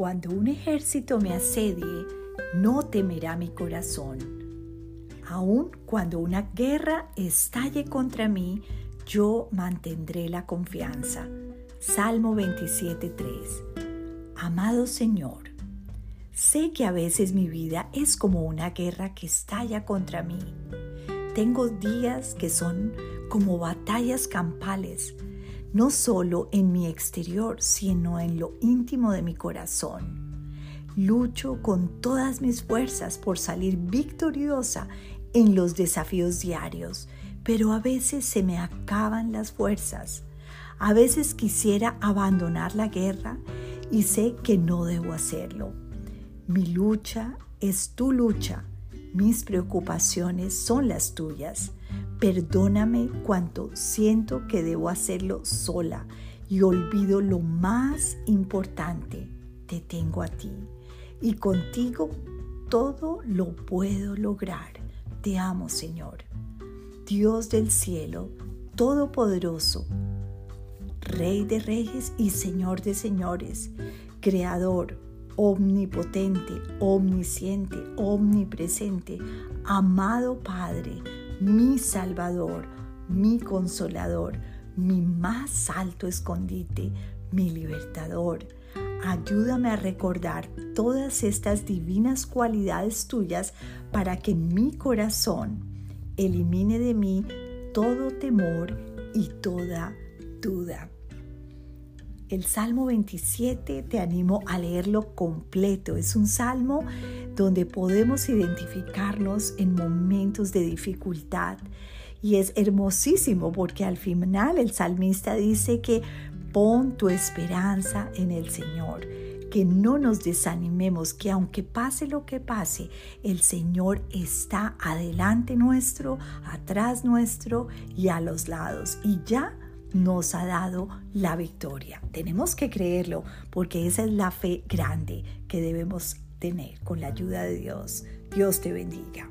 Cuando un ejército me asedie, no temerá mi corazón. Aun cuando una guerra estalle contra mí, yo mantendré la confianza. Salmo 27.3 Amado Señor, sé que a veces mi vida es como una guerra que estalla contra mí. Tengo días que son como batallas campales, no solo en mi exterior, sino en lo íntimo de mi corazón. Lucho con todas mis fuerzas por salir victoriosa en los desafíos diarios, pero a veces se me acaban las fuerzas. A veces quisiera abandonar la guerra y sé que no debo hacerlo. Mi lucha es tu lucha, mis preocupaciones son las tuyas. Perdóname cuanto siento que debo hacerlo sola y olvido lo más importante. Te tengo a ti y contigo todo lo puedo lograr. Te amo, Señor. Dios del cielo, Todopoderoso, Rey de reyes y Señor de señores, Creador, omnipotente, omnisciente, omnipresente, amado Padre, mi Salvador, mi Consolador, mi más alto escondite, mi libertador. Ayúdame a recordar todas estas divinas cualidades tuyas para que mi corazón elimine de mí todo temor y toda duda. El Salmo 27 te animo a leerlo completo. Es un salmo donde podemos identificarnos en momentos de dificultad. Y es hermosísimo porque al final el salmista dice que pon tu esperanza en el Señor, que no nos desanimemos, que aunque pase lo que pase, el Señor está adelante nuestro, atrás nuestro y a los lados. Y ya nos ha dado la victoria. Tenemos que creerlo porque esa es la fe grande que debemos tener con la ayuda de Dios. Dios te bendiga.